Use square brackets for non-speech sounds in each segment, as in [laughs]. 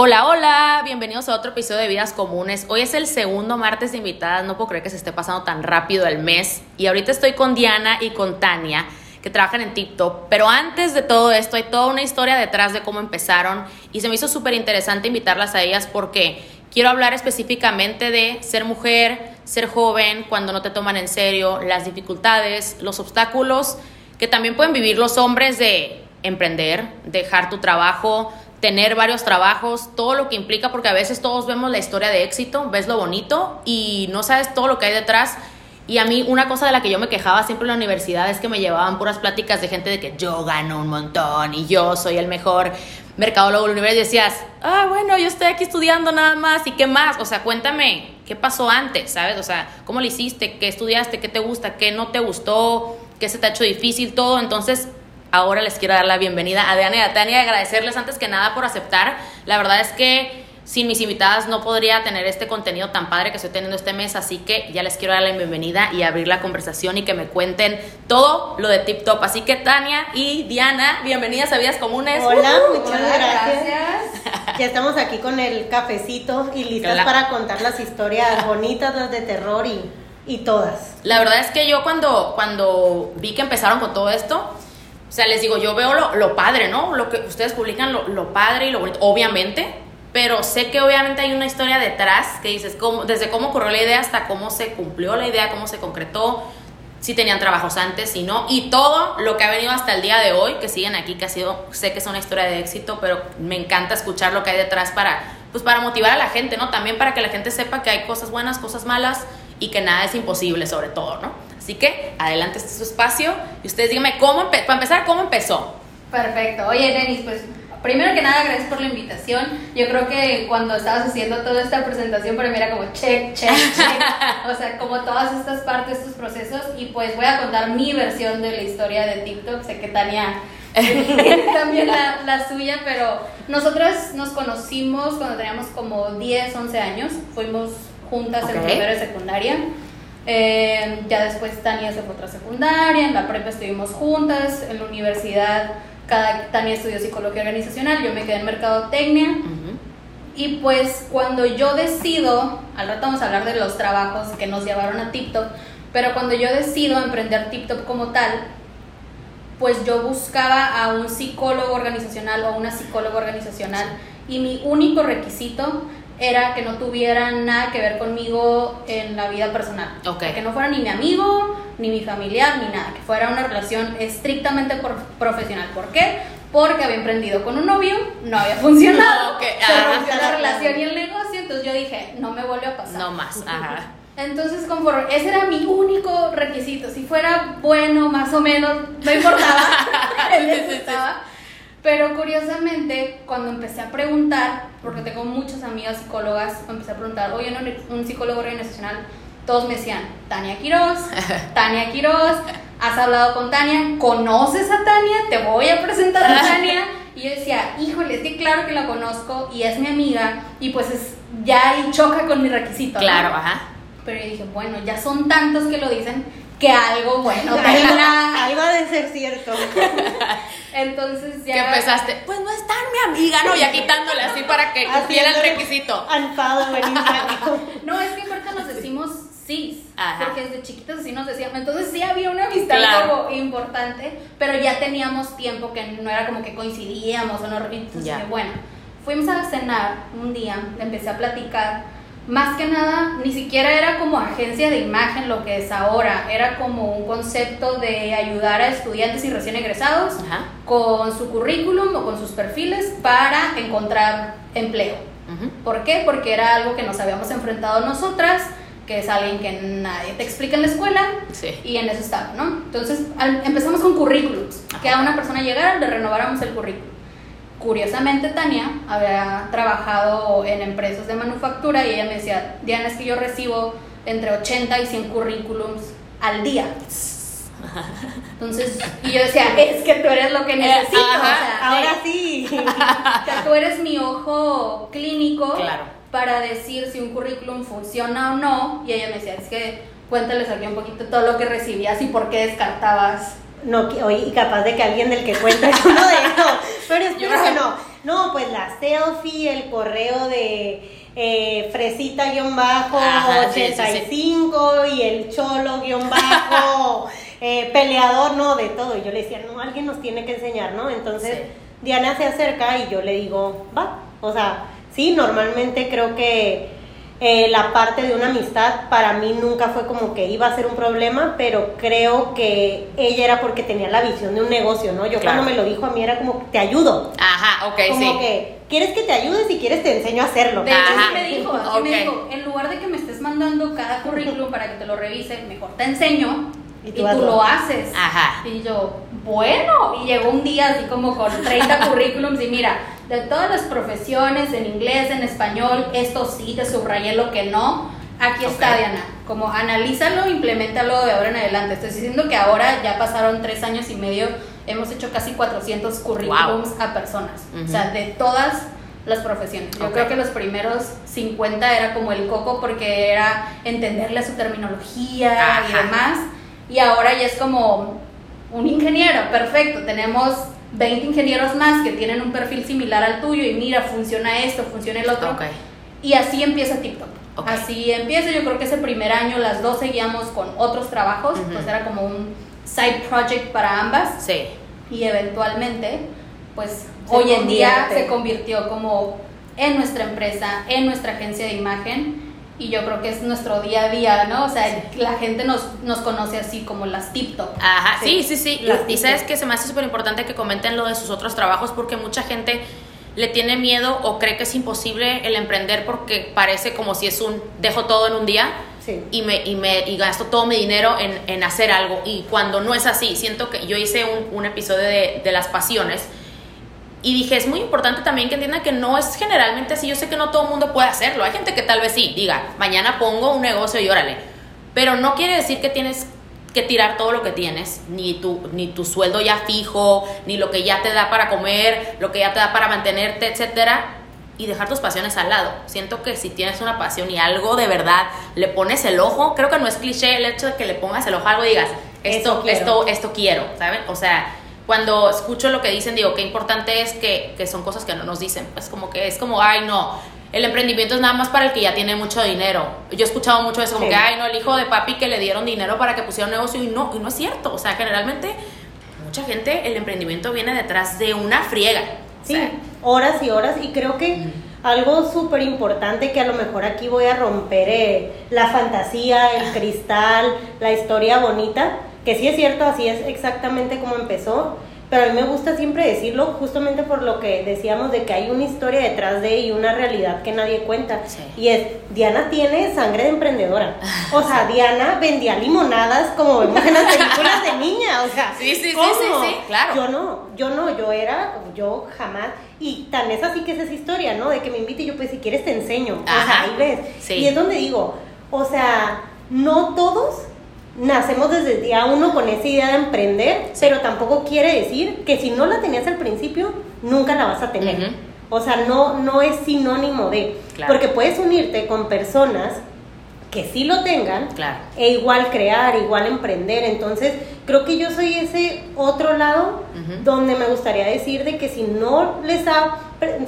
Hola, hola, bienvenidos a otro episodio de Vidas Comunes. Hoy es el segundo martes de invitadas, no puedo creer que se esté pasando tan rápido el mes. Y ahorita estoy con Diana y con Tania, que trabajan en TikTok. Pero antes de todo esto, hay toda una historia detrás de cómo empezaron. Y se me hizo súper interesante invitarlas a ellas porque quiero hablar específicamente de ser mujer, ser joven, cuando no te toman en serio, las dificultades, los obstáculos que también pueden vivir los hombres de emprender, dejar tu trabajo, tener varios trabajos, todo lo que implica, porque a veces todos vemos la historia de éxito, ves lo bonito y no sabes todo lo que hay detrás. Y a mí una cosa de la que yo me quejaba siempre en la universidad es que me llevaban puras pláticas de gente de que yo gano un montón y yo soy el mejor mercadólogo del universo y decías, ah, bueno, yo estoy aquí estudiando nada más y qué más, o sea, cuéntame, ¿qué pasó antes? ¿Sabes? O sea, ¿cómo lo hiciste? ¿Qué estudiaste? ¿Qué te gusta? ¿Qué no te gustó? ¿Qué se te ha hecho difícil? Todo. Entonces, ahora les quiero dar la bienvenida a Diana y a Tania y agradecerles antes que nada por aceptar. La verdad es que sin mis invitadas no podría tener este contenido tan padre que estoy teniendo este mes, así que ya les quiero dar la bienvenida y abrir la conversación y que me cuenten todo lo de Tip Top. Así que Tania y Diana, bienvenidas a Vidas Comunes. Hola, muchas gracias. Ya estamos aquí con el cafecito y listas para contar las historias [laughs] bonitas, las de terror y, y todas. La verdad es que yo cuando, cuando vi que empezaron con todo esto, o sea, les digo, yo veo lo, lo padre, ¿no? Lo que ustedes publican, lo, lo, padre y lo bonito, obviamente, pero sé que obviamente hay una historia detrás que dices, cómo, desde cómo ocurrió la idea hasta cómo se cumplió la idea, cómo se concretó, si tenían trabajos antes, si no, y todo lo que ha venido hasta el día de hoy, que siguen aquí, que ha sido, sé que es una historia de éxito, pero me encanta escuchar lo que hay detrás para, pues para motivar a la gente, ¿no? También para que la gente sepa que hay cosas buenas, cosas malas y que nada es imposible sobre todo, ¿no? Así que adelante este es su espacio y ustedes díganme cómo, para empezar, cómo empezó. Perfecto. Oye, Denis, pues primero que nada, gracias por la invitación. Yo creo que cuando estabas haciendo toda esta presentación, para mí era como check, check, check. [laughs] o sea, como todas estas partes, estos procesos. Y pues voy a contar mi versión de la historia de TikTok. Sé que Tania [laughs] también la, la, suya, pero nosotras nos conocimos cuando teníamos como 10, 11 años. Fuimos juntas en primero y secundaria. Eh, ya después Tania se fue a otra secundaria, en la prepa estuvimos juntas, en la universidad cada, Tania estudió psicología organizacional, yo me quedé en mercadotecnia. Y pues cuando yo decido, al rato vamos a hablar de los trabajos que nos llevaron a TikTok, pero cuando yo decido emprender TikTok como tal, pues yo buscaba a un psicólogo organizacional o una psicóloga organizacional y mi único requisito era que no tuvieran nada que ver conmigo en la vida personal. Que no fuera ni mi amigo, ni mi familiar, ni nada. Que fuera una relación estrictamente profesional. ¿Por qué? Porque había emprendido con un novio, no había [laughs] funcionado. Se ah. rompió la relación y el negocio. Entonces yo dije, no me vuelve a pasar. No más. Ajá. Entonces, conforme, ese era mi único requisito. Si fuera bueno, más o menos, no importaba. [laughs] Él pero curiosamente, cuando empecé a preguntar, porque tengo muchas amigas psicólogas, empecé a preguntar, oye, un psicólogo organizacional, todos me decían, Tania Quiroz, [laughs] Tania Quiroz, has hablado con Tania, conoces a Tania, te voy a presentar a Tania. Y yo decía, híjole, es que claro que la conozco y es mi amiga, y pues es, ya ahí choca con mi requisito. Claro, ajá. Pero yo dije, bueno, ya son tantos que lo dicen que algo bueno [laughs] Algo de ser cierto. [laughs] Entonces ya. Que empezaste, pues no es tan mi amiga, ¿no? Ya quitándole así para que cumpliera el requisito. [laughs] No, es que ahorita nos decimos sí. Porque desde chiquitos sí nos decíamos. Entonces sí había una amistad algo importante, pero ya teníamos tiempo que no era como que coincidíamos o no. Entonces, bueno, fuimos a cenar un día, empecé a platicar más que nada, ni siquiera era como agencia de imagen lo que es ahora, era como un concepto de ayudar a estudiantes y recién egresados con su currículum o con sus perfiles para encontrar empleo. ¿Por qué? Porque era algo que nos habíamos enfrentado nosotras, que es alguien que nadie te explica en la escuela y en eso estaba, ¿no? Entonces empezamos con currículums, que a una persona llegara le renováramos el currículum. Curiosamente, Tania había trabajado en empresas de manufactura y ella me decía, Diana, es que yo recibo entre 80 y 100 currículums al día. Entonces, y yo decía, es que tú eres lo que necesito. ahora sí. que tú eres mi ojo clínico para decir si un currículum funciona o no. Y ella me decía, es que cuéntales aquí un poquito todo lo que recibías y por qué descartabas no, y capaz de que alguien del que cuenta es uno de [laughs] ellos. Pero espero que no. No, pues la selfie, el correo de eh, fresita-85 y el cholo-bajo [laughs] eh, peleador, no, de todo. Y yo le decía, no, alguien nos tiene que enseñar, ¿no? Entonces Diana se acerca y yo le digo, va. O sea, sí, normalmente creo que eh, la parte de una amistad para mí nunca fue como que iba a ser un problema, pero creo que ella era porque tenía la visión de un negocio, ¿no? Yo cuando me lo dijo a mí era como, te ayudo. Ajá, ok, como sí. que, ¿quieres que te ayude? Si quieres te enseño a hacerlo. De hecho, me dijo, así me dijo, en lugar de que me estés mandando cada currículum para que te lo revise, mejor te enseño y tú, lo haces. Ajá. Y yo, bueno, y llegó un día así como con 30 [laughs] currículums y mira, de todas las profesiones, en inglés, en español, esto sí, te subrayé lo que no. Aquí está, Diana. Como analízalo, implementalo de ahora en adelante. Estoy diciendo que ahora ya pasaron tres años y medio, hemos hecho casi 400 currículums a personas. O sea, de todas las profesiones. Yo creo que los primeros 50 era como el coco porque era entenderle su terminología y demás. Y ahora ya es como un ingeniero, perfecto. Tenemos 20 ingenieros más que tienen un perfil similar al tuyo y mira, funciona esto, funciona el otro. Y así empieza TikTok. Así empieza, yo creo que ese primer año las dos seguíamos con otros trabajos, pues era como un side project para ambas. Sí. Y eventualmente, pues hoy en día se convirtió como en nuestra empresa, en nuestra agencia de imagen y yo creo que es nuestro día a día, ¿no? O sea, la gente nos, nos conoce así como las TikTok. Ajá, sí, sí, sí. y sabes que se me hace súper importante que comenten lo de sus otros trabajos porque mucha gente le tiene miedo o cree que es imposible el emprender porque parece como si es un dejo todo en un día y, me, y, me, y gasto todo mi dinero en, en, hacer algo. Y cuando no es así, siento que yo hice un, un episodio de, de las pasiones y dije, es muy importante también que entiendan que no es generalmente así. Yo sé que no todo el mundo puede hacerlo. Hay gente que tal vez sí, diga, mañana pongo un negocio y órale. Pero no quiere decir que tienes que tirar todo lo que tienes, ni tu, ni tu sueldo ya fijo, ni lo que ya te da para comer, lo que ya te da para mantenerte, etcétera, y dejar tus pasiones al lado. Siento que si tienes una pasión y algo de verdad le pones el ojo, creo que no es cliché el hecho de que le pongas el ojo a algo y digas, esto, esto, esto quiero, ¿saben? O sea, cuando escucho lo que dicen, digo, qué importante es que, que son cosas que no nos dicen. Pues como que es como, ay, no, el emprendimiento es nada más para el que ya tiene mucho dinero. Yo he escuchado mucho eso, como que, ay, no, el hijo de papi que le dieron dinero para que pusiera un negocio y no, y no es cierto. O sea, generalmente, mucha gente, el emprendimiento viene detrás de una friega. Sí, horas y horas, y creo que algo súper importante que a lo mejor aquí voy a romper eh, la fantasía, el cristal, la historia bonita que sí es cierto, así es exactamente como empezó, pero a mí me gusta siempre decirlo justamente por lo que decíamos de que hay una historia detrás de y una realidad que nadie cuenta. Y es, Diana tiene sangre de emprendedora. [laughs] O sea, Diana vendía limonadas como vemos en las [laughs] películas de niña. O sea, sí, sí, sí, sí, claro. Yo no, yo no, yo era, yo jamás. Y tan es así que es esa historia, ¿no? De que me invite y yo, pues si quieres te enseño. O sea, ahí ves. Y es donde digo, o sea, no todos nacemos desde el día uno con esa idea de emprender, pero tampoco quiere decir que si no la tenías al principio, nunca la vas a tener. O sea, no, no es sinónimo de, porque puedes unirte con personas que sí lo tengan e igual crear, igual emprender. Entonces, creo que yo soy ese otro lado donde me gustaría decir de que si no les ha,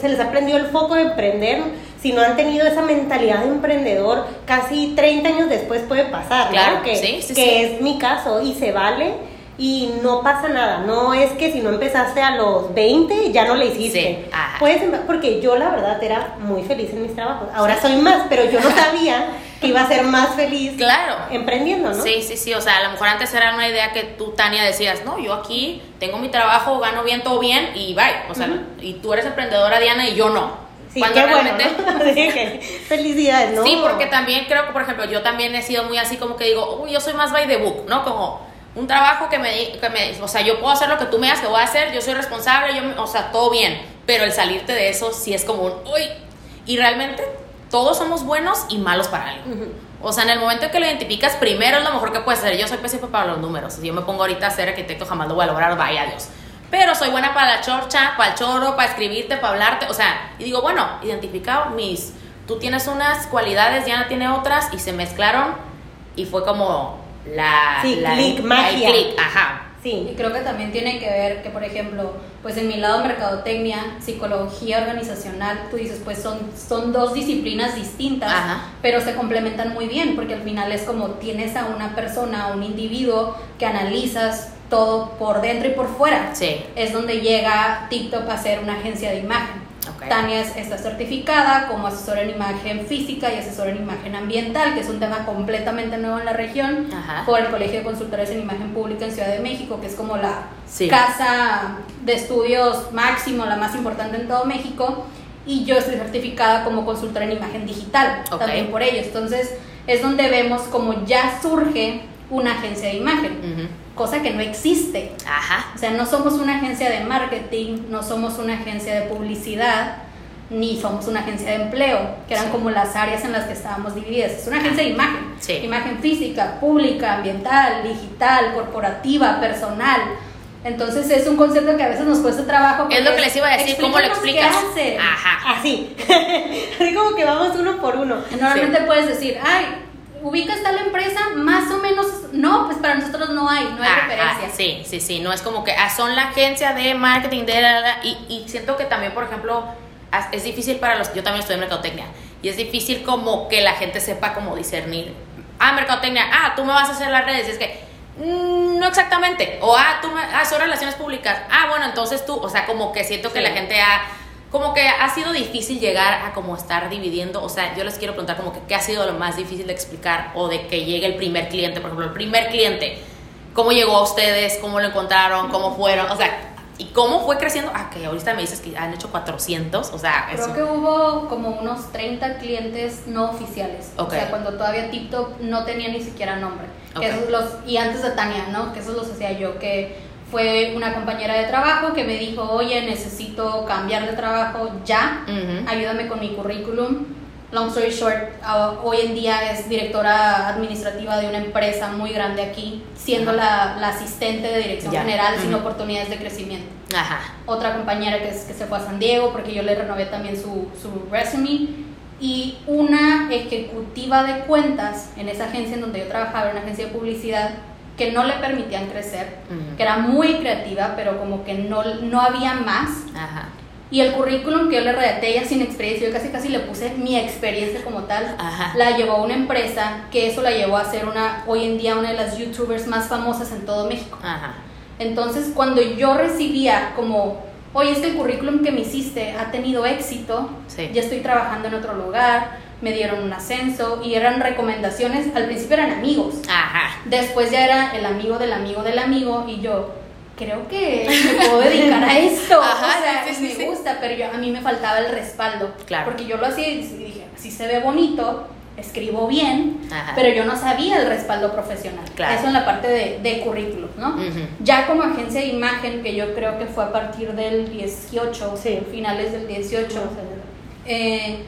se les ha prendido el foco de emprender, si no han tenido esa mentalidad de emprendedor, casi 30 años después puede pasar, claro, que, que es mi caso y se vale y no pasa nada. No es que si no empezaste a los 20 ya no le hiciste. Puedes, porque yo la verdad era muy feliz en mis trabajos. Ahora soy más, pero yo no sabía que iba a ser más feliz claro. emprendiendo, ¿no? Sí, sí, sí. O sea, a lo mejor antes era una idea que tú, Tania, decías, no, yo aquí tengo mi trabajo, gano bien, todo bien y bye. O sea, y tú eres emprendedora, Diana, y yo no. Sí, qué realmente... bueno, [laughs] Felicidades, ¿no? Sí, porque también creo que, por ejemplo, yo también he sido muy así como que digo, uy, yo soy más by the book, ¿no? Como un trabajo que me, que me, o sea, yo puedo hacer lo que tú me das que voy a hacer, yo soy responsable, yo, o sea, todo bien, pero el salirte de eso sí es como un, uy, y realmente todos somos buenos y malos para algo. O sea, en el momento en que lo identificas, primero es lo mejor que puedes hacer. Yo soy pésimo para los números. Si yo me pongo ahorita a ser arquitecto, jamás lo voy a lograr, vaya Dios. Pero soy buena para la chorcha, para el choro, para escribirte, para hablarte. O sea, y digo, bueno, identificado mis. Tú tienes unas cualidades, Diana tiene otras, y se mezclaron, y fue como la. Sí, click, magia. click, ajá. Sí. Y creo que también tiene que ver que, por ejemplo, pues en mi lado mercadotecnia, psicología organizacional, tú dices, pues son, son dos disciplinas distintas, pero se complementan muy bien, porque al final es como tienes a una persona, a un individuo que analizas todo por dentro y por fuera. Sí. Es donde llega TikTok a ser una agencia de imagen. Tania está certificada como asesora en imagen física y asesora en imagen ambiental, que es un tema completamente nuevo en la región, por el Colegio de Consultores en Imagen Pública en Ciudad de México, que es como la casa de estudios máximo, la más importante en todo México. Y yo estoy certificada como consultora en imagen digital, también por ellos. Entonces, es donde vemos como ya surge una agencia de imagen, cosa que no existe. Ajá. O sea, no somos una agencia de marketing, no somos una agencia de publicidad, ni somos una agencia de empleo, que eran como las áreas en las que estábamos divididas. Es una agencia de imagen, imagen física, pública, ambiental, digital, corporativa, personal. Entonces es un concepto que a veces nos cuesta trabajo. Es lo que les iba a decir, ¿cómo lo explicas? Ajá. Así. [laughs] Así como que vamos uno por uno. Normalmente puedes decir, ay, ubicas tal empresa, más o menos, no, pues para nosotros no hay, no hay referencia. sí, sí, sí, no es como que ah, son la agencia de marketing de y, y siento que también, por ejemplo, es difícil para los, yo también estoy en mercadotecnia, y es difícil como que la gente sepa cómo discernir, ah, mercadotecnia, ah, tú me vas a hacer las redes, y es que, mm, no exactamente, o ah, tú me, ah, son relaciones públicas, ah, bueno, entonces tú, o sea, como que siento que la gente ha como que ha sido difícil llegar a como estar dividiendo, o sea, yo les quiero preguntar como que qué ha sido lo más difícil de explicar o de que llegue el primer cliente, por ejemplo, el primer cliente, cómo llegó a ustedes, cómo lo encontraron, cómo fueron, o sea, y cómo fue creciendo, ah, que ahorita me dices que han hecho 400, o sea, creo que hubo como unos 30 clientes no oficiales, o sea, cuando todavía TikTok no tenía ni siquiera nombre, los, y antes de Tania, ¿no? Que eso los hacía yo, que fue una compañera de trabajo que me dijo, oye, necesito cambiar de trabajo ya, ayúdame con mi currículum. Long story short, uh, hoy en día es directora administrativa de una empresa muy grande aquí, siendo la, la, asistente de dirección general sin oportunidades de crecimiento. Ajá. Otra compañera que, que se fue a San Diego porque yo le renové también su, su resume. Y una ejecutiva de cuentas en esa agencia en donde yo trabajaba, una agencia de publicidad, que no le permitían crecer, que era muy creativa, pero como que no, no había más. Y el currículum que yo le redacté ella sin experiencia, yo casi casi le puse mi experiencia como tal, la llevó a una empresa que eso la llevó a ser una, hoy en día una de las youtubers más famosas en todo México. Entonces cuando yo recibía como, oye, este currículum que me hiciste ha tenido éxito, ya estoy trabajando en otro lugar, me dieron un ascenso y eran recomendaciones, al principio eran amigos, Ajá. después ya era el amigo del amigo del amigo y yo creo que me puedo dedicar a [laughs] esto, Ajá, o sea, me gusta, pero yo, a mí me faltaba el respaldo, claro. porque yo lo hacía y dije, si se ve bonito, escribo bien, pero yo no sabía el respaldo profesional. Claro. Eso en la parte de, de currículum, ¿no? Ya como agencia de imagen, que yo creo que fue a partir del 18, sí. finales del 18, eh,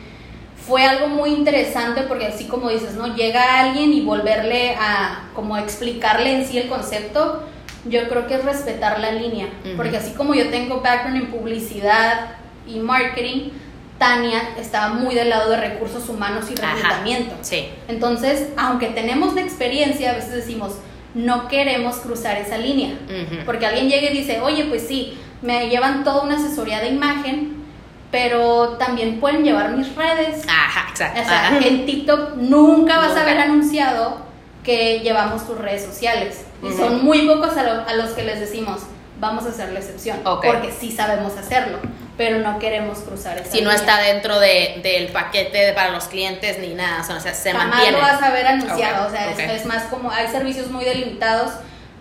fue algo muy interesante porque así como dices, ¿no? Llega alguien y volverle a como explicarle en sí el concepto, yo creo que es respetar la línea, porque así como yo tengo background en publicidad y marketing, Tania estaba muy del lado de recursos humanos y reclutamiento. Sí. Entonces, aunque tenemos la experiencia, a veces decimos, no queremos cruzar esa línea, porque alguien llega y dice, oye, pues sí, me llevan toda una asesoría de imagen, pero también pueden llevar mis redes. Ajá, exacto. O sea, en TikTok nunca vas a ver anunciado que llevamos tus redes sociales. Y son muy pocos a, los que les decimos, vamos a hacer la excepción. Porque sí sabemos hacerlo, pero no queremos cruzar esa Si no está dentro de, del paquete para los clientes ni nada, o sea, se Jamás mantiene. lo vas a ver anunciado, o sea, es, es, más como, hay servicios muy delimitados,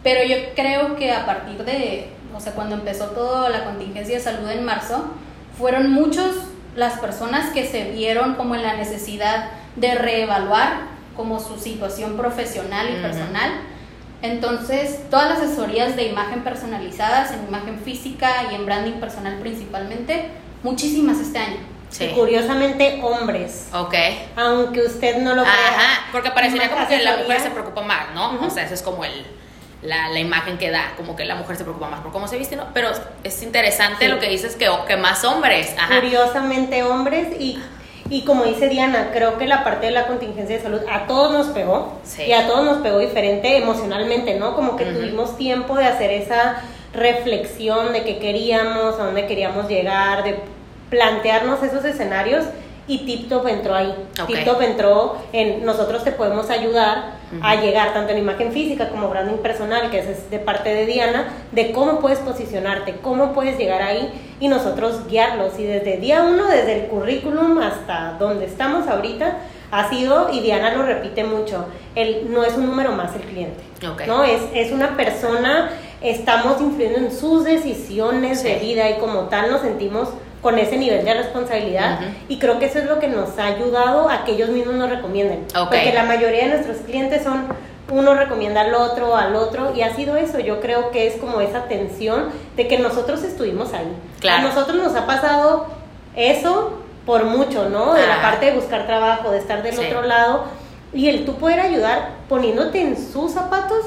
pero yo creo que a partir de, o sea, cuando empezó toda la contingencia de salud en marzo, fueron muchos las personas que se vieron como en la necesidad de reevaluar como su situación profesional y personal. Entonces, todas las asesorías de imagen personalizadas, en imagen física y en branding personal principalmente, muchísimas este año. Sí. curiosamente hombres. Ok. Aunque usted no lo vea. Ajá, porque parecería como que la mujer se preocupa más, ¿no? O sea, eso es como el la, la, imagen que da, como que la mujer se preocupa más por cómo se viste, ¿no? Pero es interesante lo que dices, que, que más hombres. Curiosamente hombres y, Y como dice Diana, creo que la parte de la contingencia de salud a todos nos pegó. Y a todos nos pegó diferente emocionalmente, ¿no? Como que tuvimos tiempo de hacer esa reflexión de qué queríamos, a dónde queríamos llegar, de plantearnos esos escenarios y TipTop entró ahí. TipTop entró en nosotros te podemos ayudar a llegar tanto en imagen física como branding personal, que es de parte de Diana, de cómo puedes posicionarte, cómo puedes llegar ahí y nosotros guiarlos. Y desde día uno, desde el currículum hasta donde estamos ahorita, ha sido, y Diana lo repite mucho, el, no es un número más el cliente, ¿no? Es, es una persona, estamos influyendo en sus decisiones de vida y como tal nos sentimos con ese nivel de responsabilidad y creo que eso es lo que nos ha ayudado a que ellos mismos nos recomienden. Porque la mayoría de nuestros clientes son uno recomienda al otro, al otro, y ha sido eso. Yo creo que es como esa tensión de que nosotros estuvimos ahí. A nosotros nos ha pasado eso por mucho, ¿no? De la parte de buscar trabajo, de estar del otro lado, y el tú poder ayudar poniéndote en sus zapatos,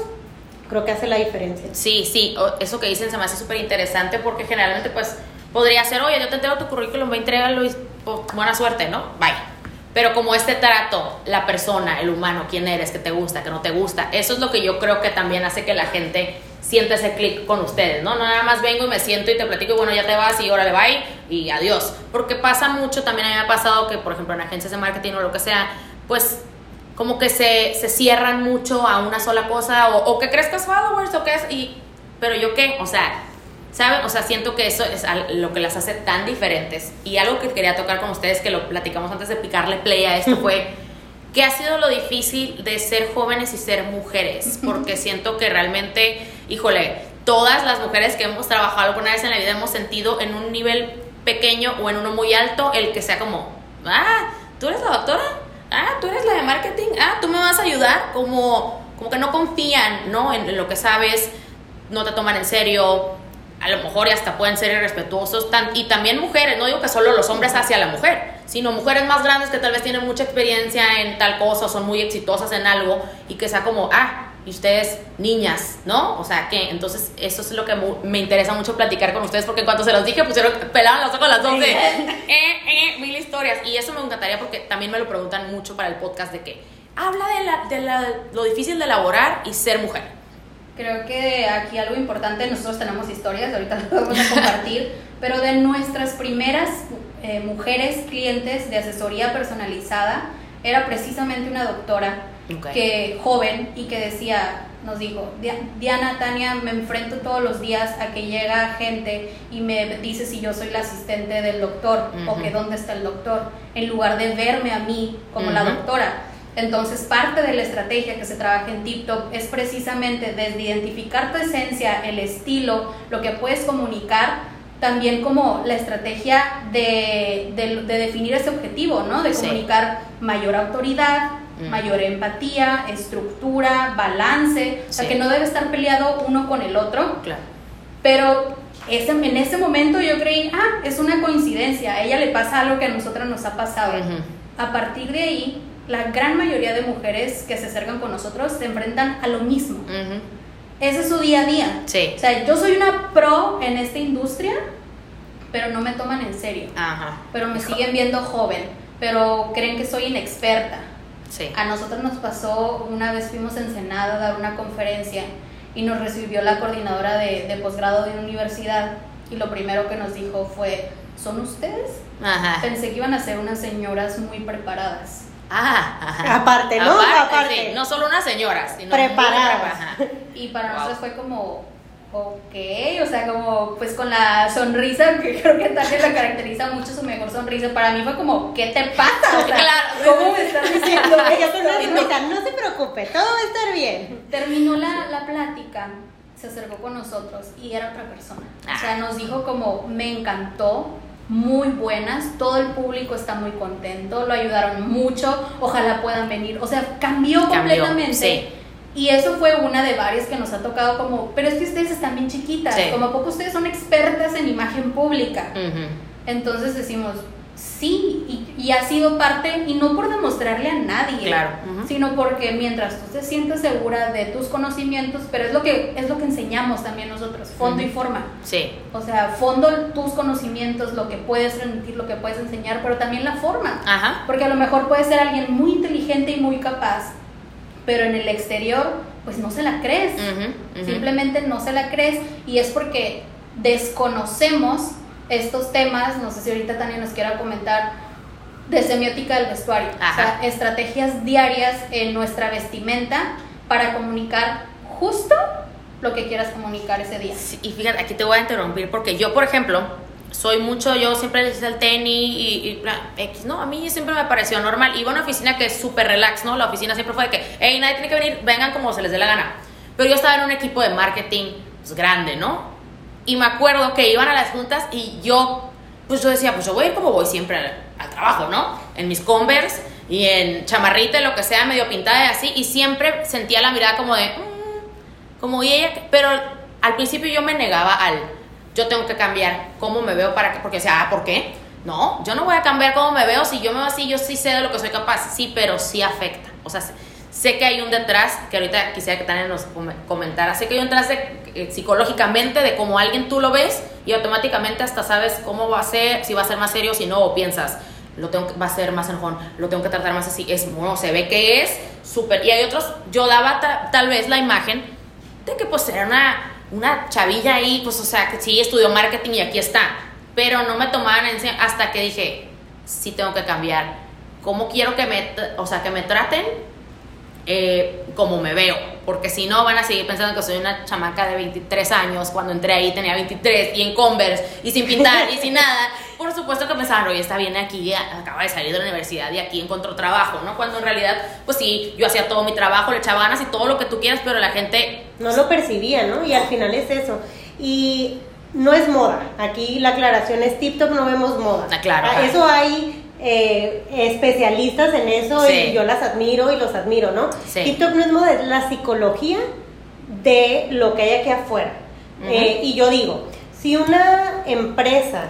creo que hace la diferencia. Sí, sí, eso que dicen se me hace súper interesante porque generalmente pues podría ser, oye, yo te entrego tu currículum, voy a entregarlo y pues, buena suerte, ¿no? Bye. Pero como este trato, la persona, el humano, quién eres, que te gusta, que no te gusta, eso es lo que yo creo que también hace que la gente sienta ese clic con ustedes, ¿no? No nada más vengo y me siento y te platico y bueno, ya te vas y órale, bye y adiós. Porque pasa mucho, también a mí me ha pasado que, por ejemplo, en agencias de marketing o lo que sea, pues como que se, se cierran mucho a una sola cosa o, o que crezcas followers o que es, y, pero yo qué, o sea, ¿Saben? O sea, siento que eso es lo que las hace tan diferentes. Y algo que quería tocar con ustedes, que lo platicamos antes de picarle play a esto, [laughs] fue ¿qué ha sido lo difícil de ser jóvenes y ser mujeres? Porque [laughs] siento que realmente, híjole, todas las mujeres que hemos trabajado alguna vez en la vida hemos sentido en un nivel pequeño o en uno muy alto el que sea como, ah, tú eres la doctora, ah, tú eres la de marketing, ah, tú me vas a ayudar, como, como que no confían, ¿no? en lo que sabes, no te toman en serio, a lo mejor y hasta pueden ser irrespetuosos, y también mujeres, no digo que solo los hombres hacia la mujer, sino mujeres más grandes que tal vez tienen mucha experiencia en tal cosa, son muy exitosas en algo, y que sea como, ah, y ustedes niñas, ¿no? O sea, que entonces eso es lo que me interesa mucho platicar con ustedes, porque en cuanto se los dije, pusieron, [laughs] pelaban los ojos las dos [laughs] de, eh, eh, mil historias, y eso me encantaría porque también me lo preguntan mucho para el podcast de que habla de, la, de la, lo difícil de elaborar y ser mujer. Creo que aquí algo importante, nosotros tenemos historias, ahorita las vamos a compartir, [laughs] pero de nuestras primeras eh, mujeres clientes de asesoría personalizada, era precisamente una doctora que joven y que decía, nos dijo, Diana, Tania, me enfrento todos los días a que llega gente y me dice si yo soy la asistente del doctor o que dónde está el doctor, en lugar de verme a mí como la doctora. Entonces, parte de la estrategia que se trabaja en TikTok es precisamente desde identificar tu esencia, el estilo, lo que puedes comunicar, también como la estrategia de, definir ese objetivo, ¿no? De comunicar mayor autoridad, mayor empatía, estructura, balance, o sea, que no debe estar peleado uno con el otro. Claro. Pero ese, en ese momento yo creí, ah, es una coincidencia, a ella le pasa algo que a nosotras nos ha pasado. A partir de ahí, la gran mayoría de mujeres que se acercan con nosotros se enfrentan a lo mismo. Ese es su día a día. Sí. O sea, yo soy una pro en esta industria, pero no me toman en serio. Ajá. Pero me siguen viendo joven, pero creen que soy inexperta. Sí. A nosotros nos pasó, una vez fuimos a Ensenada a dar una conferencia y nos recibió la coordinadora de, de posgrado de una universidad y lo primero que nos dijo fue, ¿son ustedes? Ajá. Pensé que iban a ser unas señoras muy preparadas. Ah, Aparte, ¿no? Aparte, no solo una señora, sino preparadas. Y para nosotros fue como, ok, o sea, como pues con la sonrisa, que [laughs] creo que también la caracteriza mucho su mejor sonrisa, para mí fue como, ¿qué te pasa? O sea, claro. ¿cómo me estás diciendo [laughs] no, se preocupe, todo va a estar bien. Terminó la, la plática, se acercó con nosotros y era otra persona. O sea, ah. nos dijo como, me encantó, muy buenas, todo el público está muy contento, lo ayudaron mucho, ojalá puedan venir, o sea, cambió, completamente. Y eso fue una de varias que nos ha tocado como, pero es que ustedes están bien chiquitas, como a poco ustedes son expertas en imagen pública. Entonces decimos, Sí, y, ha sido parte, y no por demostrarle a nadie, claro. sino porque mientras tú te sientes segura de tus conocimientos, pero es lo que, es lo que enseñamos también nosotros, fondo y forma. Sí. O sea, fondo tus conocimientos, lo que puedes transmitir, lo que puedes enseñar, pero también la forma. Ajá. Porque a lo mejor puedes ser alguien muy inteligente y muy capaz, pero en el exterior, pues no se la crees. Simplemente no se la crees, y es porque desconocemos estos temas, no sé si ahorita Tania nos quiera comentar, de semiótica del vestuario, o sea, estrategias diarias en nuestra vestimenta para comunicar justo lo que quieras comunicar ese día. y fíjate, aquí te voy a interrumpir porque yo, por ejemplo, soy mucho, yo siempre les hice el tenis y, X, ¿no? A mí siempre me pareció normal. Iba a una oficina que es súper relax, ¿no? La oficina siempre fue de que, hey, nadie tiene que venir, vengan como se les dé la gana. Pero yo estaba en un equipo de marketing pues, grande, ¿no? Y me acuerdo que iban a las juntas y yo, pues yo decía, pues yo voy como voy siempre al, trabajo, ¿no? En mis Converse y en chamarrita, lo que sea, medio pintada y así. Y siempre sentía la mirada como de, mm", como y ella, pero al principio yo me negaba al, yo tengo que cambiar cómo me veo para que, porque sea, ah, ¿por qué? No, yo no voy a cambiar cómo me veo, si yo me veo así, yo sí sé de lo que soy capaz, sí, pero sí afecta. O sea, Sé que hay un detrás, que ahorita quisiera que Tania nos comentara, sé que hay un detrás eh, psicológicamente de cómo alguien tú lo ves y automáticamente hasta sabes cómo va a ser, si va a ser más serio, si no, o piensas, lo tengo va a ser más enojón, lo tengo que tratar más así, es bueno, se ve que es súper, y hay otros, yo daba tal vez la imagen de que pues era una, una chavilla ahí, pues o sea, que sí estudió marketing y aquí está, pero no me tomaban en hasta que dije, sí tengo que cambiar, ¿cómo quiero que me, o sea, que me traten? Eh, como me veo, porque si no van a seguir pensando que soy una chamaca de 23 años, cuando entré ahí tenía 23 y en Converse y sin pintar y sin nada, por supuesto que pensaban, oye, está bien aquí, acaba de salir de la universidad y aquí encontró trabajo, ¿no? Cuando en realidad, pues sí, yo hacía todo mi trabajo, le echaba ganas y todo lo que tú quieras, pero la gente... No lo percibía, ¿no? Y al final es eso. Y no es moda, aquí la aclaración es tip top, no vemos moda. Ah, claro. Ah, eso hay eh, especialistas en eso y yo las admiro y los admiro, ¿no? TikTok no es moda, es la psicología de lo que hay aquí afuera. Eh, y yo digo, si una empresa,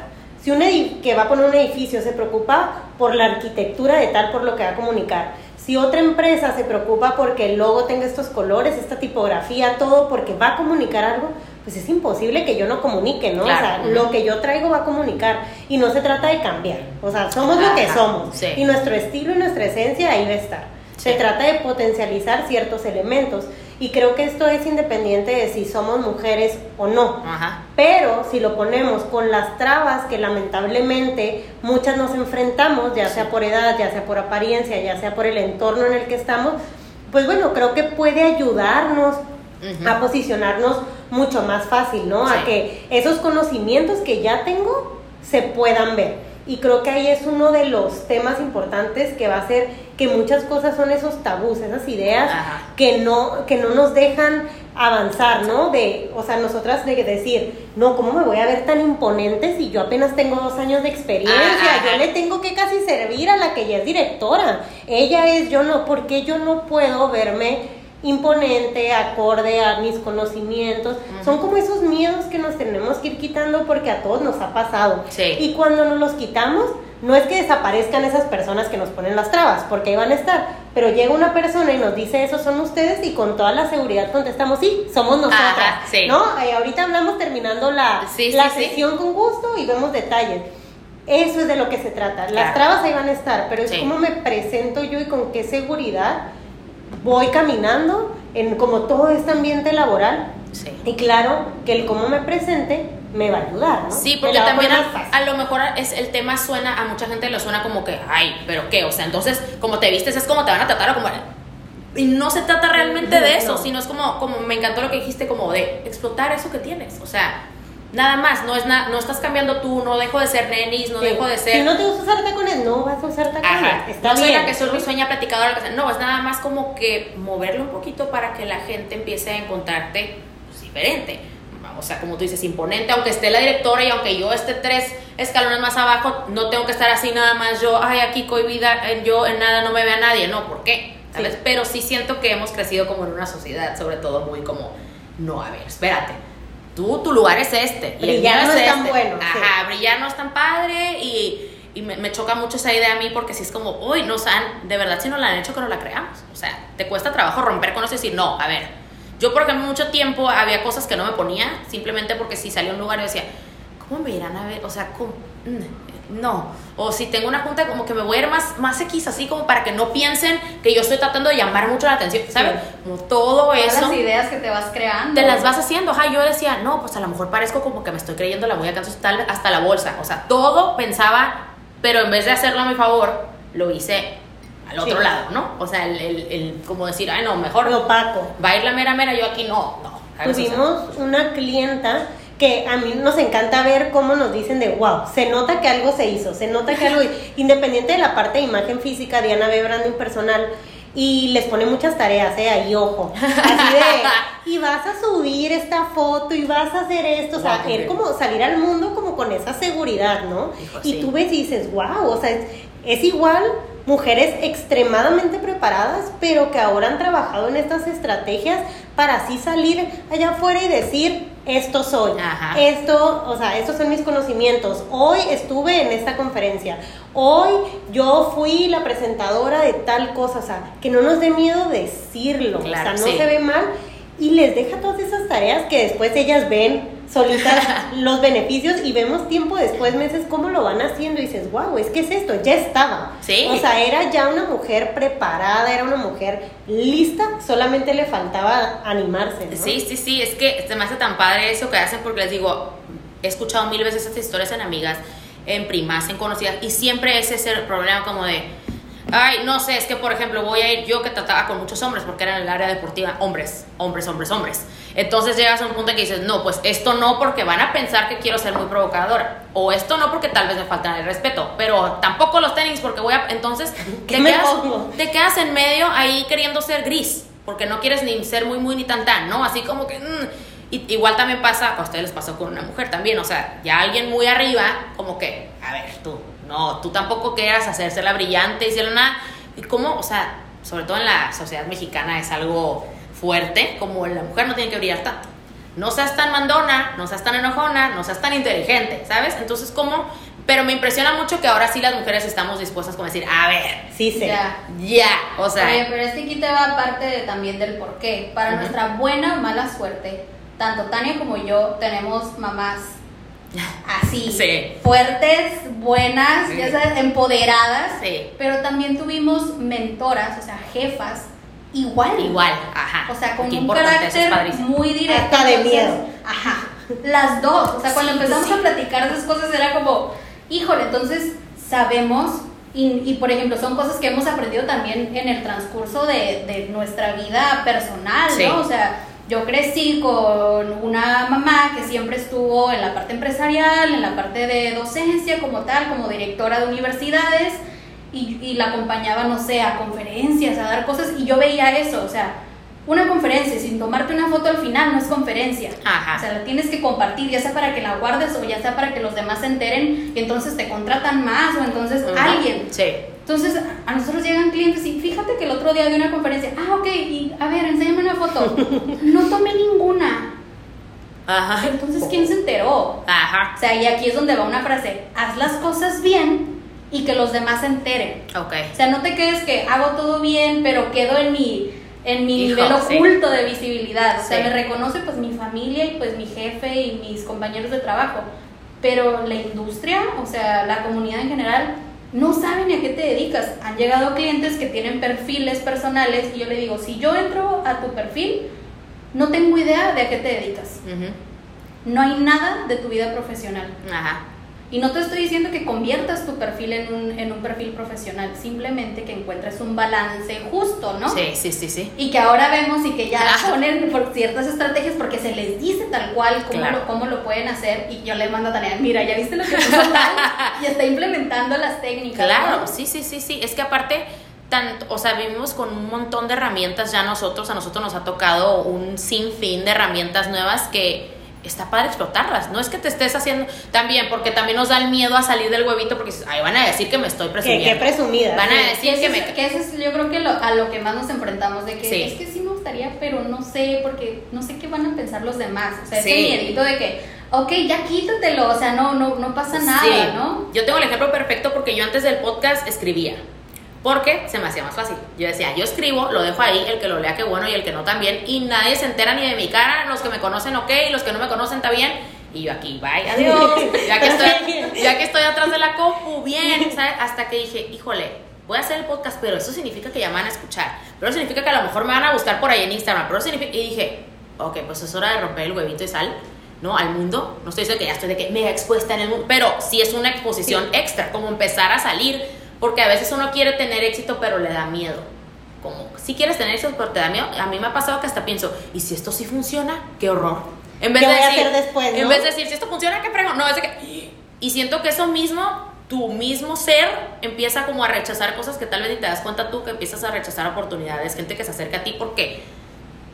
si una que va a poner un edificio se preocupa por la arquitectura de tal, por lo que va a comunicar, si otra empresa se preocupa porque el logo tenga estos colores, esta tipografía, todo porque va a comunicar algo, pues es imposible que yo no comunique, ¿no? O sea, lo que yo traigo va a comunicar y no se trata de cambiar, o sea, somos lo que somos y nuestro estilo y nuestra esencia ahí va a estar. Se trata de potencializar ciertos elementos y creo que esto es independiente de si somos mujeres o no. Pero si lo ponemos con las trabas que lamentablemente muchas nos enfrentamos, ya sea por edad, ya sea por apariencia, ya sea por el entorno en el que estamos, pues bueno, creo que puede ayudarnos a posicionarnos mucho más fácil, ¿no? A que esos conocimientos que ya tengo se puedan ver. Y creo que ahí es uno de los temas importantes que va a ser que muchas cosas son esos tabús, esas ideas que no, que no nos dejan avanzar, ¿no? De, o sea, nosotras de decir, no, ¿cómo me voy a ver tan imponente si yo apenas tengo dos años de experiencia? Yo le tengo que casi servir a la que ya es directora. Ella es, yo no, ¿por qué yo no puedo verme imponente, acorde a mis conocimientos. Son como esos miedos que nos tenemos que ir quitando porque a todos nos ha pasado. Y cuando nos los quitamos, no es que desaparezcan esas personas que nos ponen las trabas, porque ahí van a estar, pero llega una persona y nos dice, esos son ustedes, y con toda la seguridad contestamos, sí, somos nosotras, ¿no? ahorita hablamos terminando la, la sesión con gusto y vemos detalles. Eso es de lo que se trata. Las trabas ahí van a estar, pero es como me presento yo y con qué seguridad voy caminando en como todo este ambiente laboral. Y claro que el cómo me presente me va a ayudar, ¿no? Sí, porque también a, lo mejor es el tema suena, a mucha gente le suena como que, ay, pero qué, o sea, entonces, como te vistes es como te van a tratar o como... Y no se trata realmente de eso, sino es como, como, me encantó lo que dijiste, como de explotar eso que tienes, o sea, Nada más, no es no estás cambiando tú, no dejo de ser nenis, no dejo de ser. Si no te gusta usar tacones, no vas a usar tacones. Ajá. Está no soy la que soy mi sueña platicadora, no, es nada más como que moverlo un poquito para que la gente empiece a encontrarte pues, diferente. O sea, como tú dices, imponente, aunque esté la directora y aunque yo esté tres escalones más abajo, no tengo que estar así nada más yo, ay, aquí cohibida, yo en nada no me ve a nadie, no, ¿por qué? Pero sí siento que hemos crecido como en una sociedad, sobre todo muy como, no, a ver, espérate tú, tu lugar es este. Y brillar no es, tan este. bueno. Ajá, brillar no es tan padre y, y me, choca mucho esa idea a mí porque si es como, uy, no saben, de verdad si no la han hecho que no la creamos. O sea, te cuesta trabajo romper con eso y decir, no, a ver. Yo, por ejemplo, mucho tiempo había cosas que no me ponía, simplemente porque si salía a un lugar y decía, ¿cómo me irán a ver? O sea, ¿cómo? Mm, no. O si tengo una junta, como que me voy a ir más, más X, así como para que no piensen que yo estoy tratando de llamar mucho la atención, ¿sabes? Como todo Todas eso. las ideas que te vas creando. Te las vas haciendo. Ajá, yo decía, no, pues a lo mejor parezco como que me estoy creyendo la voy a tal hasta la bolsa. O sea, todo pensaba, pero en vez de hacerlo a mi favor, lo hice al otro lado, ¿no? O sea, el, el, el, como decir, ay, no, mejor. Lo opaco. Va a ir la mera mera, yo aquí no, no. Tuvimos una clienta que a mí nos encanta ver cómo nos dicen de wow, se nota que algo se hizo, se nota que algo, [laughs] independiente de la parte de imagen física, Diana ve branding personal y les pone muchas tareas, ¿eh? Ahí, ojo. Así de, y vas a subir esta foto y vas a hacer esto, o sea, como salir al mundo como con esa seguridad, ¿no? y tú ves y dices, wow, o sea, es, es igual mujeres extremadamente preparadas, pero que ahora han trabajado en estas estrategias para así salir allá afuera y decir, esto soy, esto, o sea, estos son mis conocimientos. Hoy estuve en esta conferencia, hoy yo fui la presentadora de tal cosa, o sea, que no nos dé miedo decirlo, o sea, no se ve mal. Y les deja todas esas tareas que después ellas ven solitas [laughs] los beneficios y vemos tiempo después, meses, cómo lo van haciendo y dices, wow, es que es esto, ya estaba. Sí. O sea, era ya una mujer preparada, era una mujer lista, solamente le faltaba animarse. ¿no? Sí, sí, sí, es que se me hace tan padre eso que hacen porque les digo, he escuchado mil veces estas historias en amigas, en primas, en conocidas y siempre ese es el problema como de Ay, no sé, es que por ejemplo voy a ir yo que trataba con muchos hombres porque era en el área deportiva, hombres, hombres, hombres, hombres. Entonces llegas a un punto en que dices, no, pues esto no porque van a pensar que quiero ser muy provocadora. O esto no porque tal vez me faltan el respeto. Pero tampoco los tenis porque voy a... Entonces [laughs] te, quedas, te quedas en medio ahí queriendo ser gris. Porque no quieres ni ser muy, muy, ni tan, tan, ¿no? Así como que... Mm, igual también pasa, a ustedes les pasó con una mujer también. O sea, ya alguien muy arriba, como que, a ver, tú, no, tú tampoco quieras hacerse la brillante y nada. Y cómo, o sea, sobre todo en la sociedad mexicana es algo fuerte, como la mujer no tiene que brillar tanto. No seas tan mandona, no seas tan enojona, no seas tan inteligente, ¿sabes? Entonces, ¿cómo? Pero me impresiona mucho que ahora sí las mujeres estamos dispuestas como a decir, a ver, sí, sí. Ya, ya, o sea. Oye, pero este aquí te va parte también del por qué. Para nuestra buena o mala suerte, tanto Tania como yo tenemos mamás así, fuertes, buenas, ya sabes, empoderadas, pero también tuvimos mentoras, o sea, jefas, igual. Igual, ajá. O sea, con un carácter muy directo. Hasta de miedo. Ajá. Las dos. O sea, cuando empezamos a platicar de esas cosas era como, híjole, entonces sabemos, y, por ejemplo, son cosas que hemos aprendido también en el transcurso de, de nuestra vida personal, ¿no? O sea, yo crecí con una mamá que siempre estuvo en la parte empresarial, en la parte de docencia como tal, como directora de universidades, y, y, la acompañaba, no sé, a conferencias, a dar cosas, y yo veía eso, o sea, una conferencia sin tomarte una foto al final no es conferencia. Ajá. O sea, la tienes que compartir, ya sea para que la guardes o ya sea para que los demás se enteren y entonces te contratan más o entonces alguien. Sí. Entonces, a nosotros llegan clientes y fíjate que el otro día de una conferencia, ah, ok, y a ver, enséñame una foto. [laughs] No tomé ninguna. Ajá. Entonces, ¿quién se enteró? Ajá. O sea, y aquí es donde va una frase, haz las cosas bien y que los demás se enteren. Ok. O sea, no te quedes que hago todo bien, pero quedo en mi en mi nivel oculto de visibilidad. O sea, me reconoce pues mi familia y pues mi jefe y mis compañeros de trabajo. Pero la industria, o sea, la comunidad en general, no saben a qué te dedicas. Han llegado clientes que tienen perfiles personales y yo le digo, si yo entro a tu perfil, no tengo idea de a qué te dedicas. No hay nada de tu vida profesional. Ajá. Y no te estoy diciendo que conviertas tu perfil en un, en un perfil profesional, simplemente que encuentres un balance justo, ¿no? Sí, sí, sí, sí. Y que ahora vemos y que ya ponen por ciertas estrategias porque se les dice tal cual cómo, lo, cómo lo pueden hacer y yo le mando a Tania, mira, ya viste lo que puso [laughs] y está implementando las técnicas. Claro, sí, sí, sí, sí. Es que aparte tanto, o sea, vivimos con un montón de herramientas ya nosotros, a nosotros nos ha tocado un sinfín de herramientas nuevas que está padre explotarlas. No es que te estés haciendo también, porque también nos da el miedo a salir del huevito porque ay, van a decir que me estoy presumiendo. Que, presumida. Van a decir que, me. Que eso es, yo creo que a lo que más nos enfrentamos, de que es que sí me gustaría, pero no sé, porque no sé qué van a pensar los demás. O sea, ese miedito de que, ok, ya quítatelo, o sea, no, no, no pasa nada, ¿no? Yo tengo el ejemplo perfecto porque yo antes del podcast escribía. Porque se me hacía más fácil. Yo decía, yo escribo, lo dejo ahí, el que lo lea, qué bueno, y el que no también. Y nadie se entera ni de mi cara. Los que me conocen, ok, y los que no me conocen, está bien. Y yo aquí, bye, adiós. [laughs] ya, que estoy, ya que estoy atrás de la compu, bien, ¿sabes? Hasta que dije, híjole, voy a hacer el podcast, pero eso significa que ya me van a escuchar. Pero eso significa que a lo mejor me van a buscar por ahí en Instagram. Pero significa. Y dije, ok, pues es hora de romper el huevito y sal. ¿no? Al mundo. No estoy diciendo que ya estoy de que mega expuesta en el mundo, pero sí es una exposición extra, como empezar a salir porque a veces uno quiere tener éxito, pero le da miedo. Como, si quieres tener éxito, pero te da miedo. A mí me ha pasado que hasta pienso, ¿y si esto sí funciona? ¡Qué horror! En vez ¿Qué de voy decir, a hacer después, En vez de decir, si esto funciona, ¿qué fregón? No, es de que... Y siento que eso mismo, tu mismo ser, empieza como a rechazar cosas que tal vez ni te das cuenta tú, que empiezas a rechazar oportunidades, gente que se acerca a ti porque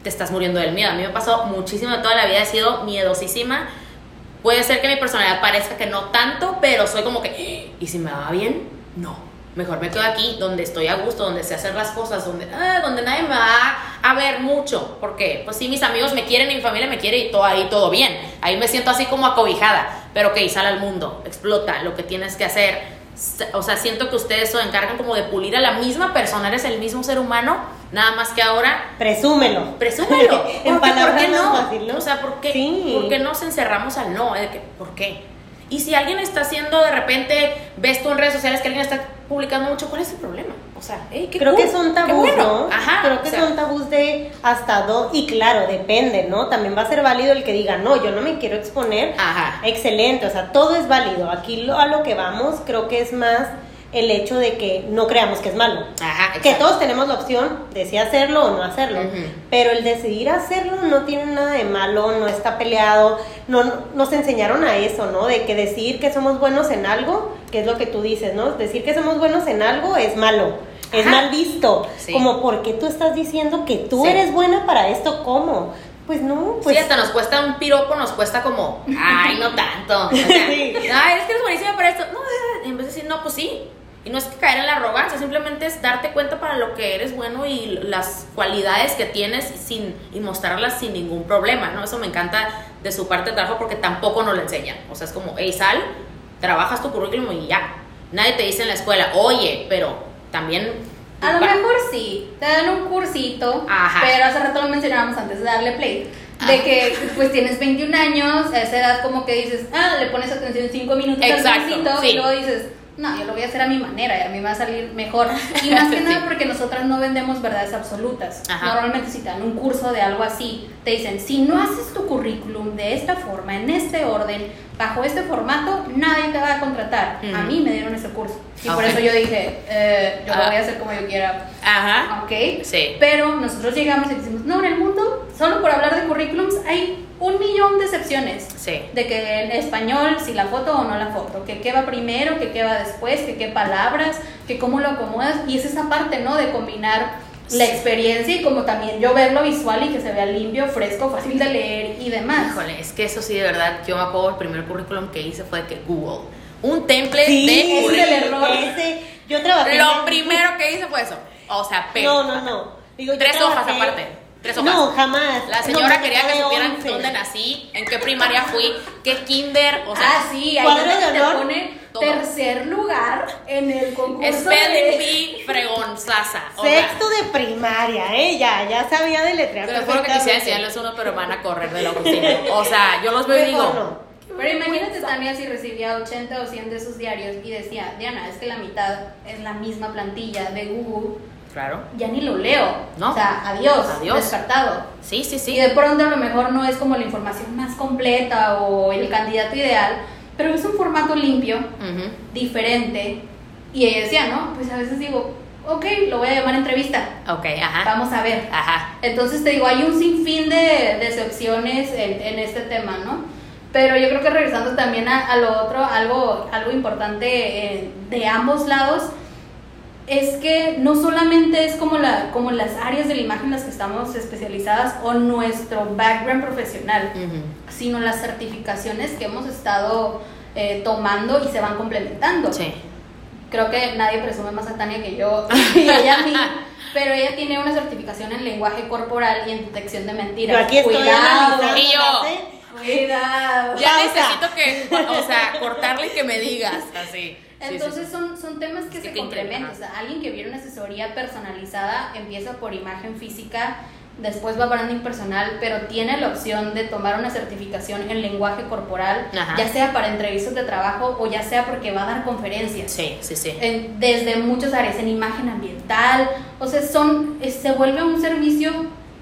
te estás muriendo del miedo. A mí me ha pasado muchísimo toda la vida, he sido miedosísima. Puede ser que mi personalidad parezca que no tanto, pero soy como que, ¿y si me va bien? No Mejor me quedo aquí donde estoy a gusto, donde sé hacer las cosas, donde, ah, donde nadie me va a ver mucho. Porque, pues sí, mis amigos me quieren y mi familia me quiere y todo ahí todo bien. Ahí me siento así como acobijada. Pero que sale al mundo, explota lo que tienes que hacer. O sea, siento que ustedes se encargan como de pulir a la misma persona, eres el mismo ser humano, nada más que ahora. Presúmelo. Presúmelo. en [laughs] ¿por qué no? O sea, ¿por qué, ¿por qué nos encerramos al no? ¿Por qué? Y si alguien está haciendo de repente, ves tú en redes sociales que alguien está publicando mucho, ¿cuál es el problema? O sea, hey, qué Creo que son tabús, ¿no? Ajá. Creo que son tabús de hasta dos, y claro, depende, ¿no? También va a ser válido el que diga, no, yo no me quiero exponer. Ajá. Excelente, o sea, todo es válido. Aquí lo, a lo que vamos, creo que es más el hecho de que no creamos que es malo. Ajá, que todos tenemos la opción de si hacerlo o no hacerlo. Pero el decidir hacerlo no tiene nada de malo, no está peleado. No, nos enseñaron a eso, ¿no? De que decir que somos buenos en algo, que es lo que tú dices, ¿no? Decir que somos buenos en algo es malo. Es mal visto. Como porque tú estás diciendo que tú eres buena para esto, ¿cómo? Pues no, pues. Sí, hasta nos cuesta un piropo, nos cuesta como, ay, no tanto. [laughs] ay, es que eres buenísima para esto. No, en vez de decir, no, pues sí, y no es que caer en la arrogancia, simplemente es darte cuenta para lo que eres bueno y las cualidades que tienes sin, y mostrarlas sin ningún problema, ¿no? Eso me encanta de su parte de trabajo porque tampoco nos lo enseñan. O sea, es como, hey, sal, trabajas tu currículum y ya. Nadie te dice en la escuela, oye, pero también... A lo mejor sí, te dan un cursito, pero hace rato lo mencionábamos antes de darle play de que pues tienes 21 años, a esa edad como que dices, ah, le pones atención 5 minutos al cursito y luego dices, no, yo lo voy a hacer a mi manera y a mí me va a salir mejor. Y más que [laughs] nada porque nosotras no vendemos verdades absolutas. Normalmente si te dan un curso de algo así, te dicen, si no haces tu currículum de esta forma, en este orden, bajo este formato, nadie te va a contratar. A mí me dieron ese curso. Y por eso yo dije, eh, yo lo voy a hacer como yo quiera. Ajá. ¿Ok? Sí. Pero nosotros llegamos y decimos, no, en el mundo, solo por hablar de currículums, hay un millón de excepciones. Sí. De que en español, si la foto o no la foto, que qué va primero, que qué va después, que qué palabras, que cómo lo acomodas. Y es esa parte, ¿no? De combinar la experiencia y como también yo verlo visual y que se vea limpio, fresco, fácil de leer y demás. Híjole, es que eso sí, de verdad, yo me acuerdo el primer currículum que hice fue de que Google. Un template de currículum. el error. Ese, yo trabajé. Lo primero que hice fue eso. O sea, pero. No, no, no. Digo, Tres hojas aparte. Tres hojas. No, jamás. La señora quería que supieran dónde nací, en qué primaria fui, qué kinder, o sea. Ah, sí, ahí te pone tercer lugar en el concurso. Spelling Bee fregonzaza. Sexto de primaria, ¿eh? Ya, ya sabía deletrear. Te lo que quisiera enseñarles uno, pero van a correr de la oficina. O sea, yo los veo y digo. Pero imagínate Tania si recibía 80 o 100 de esos diarios y decía, Diana, es que la mitad es la misma plantilla de Google Claro. Ya ni lo leo. ¿No? O sea, adiós, adiós. Descartado. Sí, sí, sí. Y de pronto a lo mejor no es como la información más completa o el candidato ideal, pero es un formato limpio, diferente. Y ella decía, ¿no? Pues a veces digo, ok, lo voy a llamar entrevista. Ok, ajá. Vamos a ver. Ajá. Entonces te digo, hay un sinfín de decepciones en, en este tema, ¿no? Pero yo creo que regresando también a, lo otro, algo, algo importante eh, de ambos lados es que no solamente es como, la, como las áreas de la imagen en las que estamos especializadas o nuestro background profesional, sino las certificaciones que hemos estado eh, tomando y se van complementando. Sí. Creo que nadie presume más a Tania que yo [laughs] y ella a mí. Pero ella tiene una certificación en lenguaje corporal y en detección de mentiras. aquí estoy Cuidado. Y yo, Cuidado. Ya necesito que, o sea, cortarle y que me digas así. Entonces Son, son temas que se complementan. O sea, alguien que viene una asesoría personalizada empieza por imagen física, después va branding personal, pero tiene la opción de tomar una certificación en lenguaje corporal, ya sea para entrevistas de trabajo o ya sea porque va a dar conferencias. Sí, sí, sí. desde muchas áreas, en imagen ambiental, o sea, son, se vuelve un servicio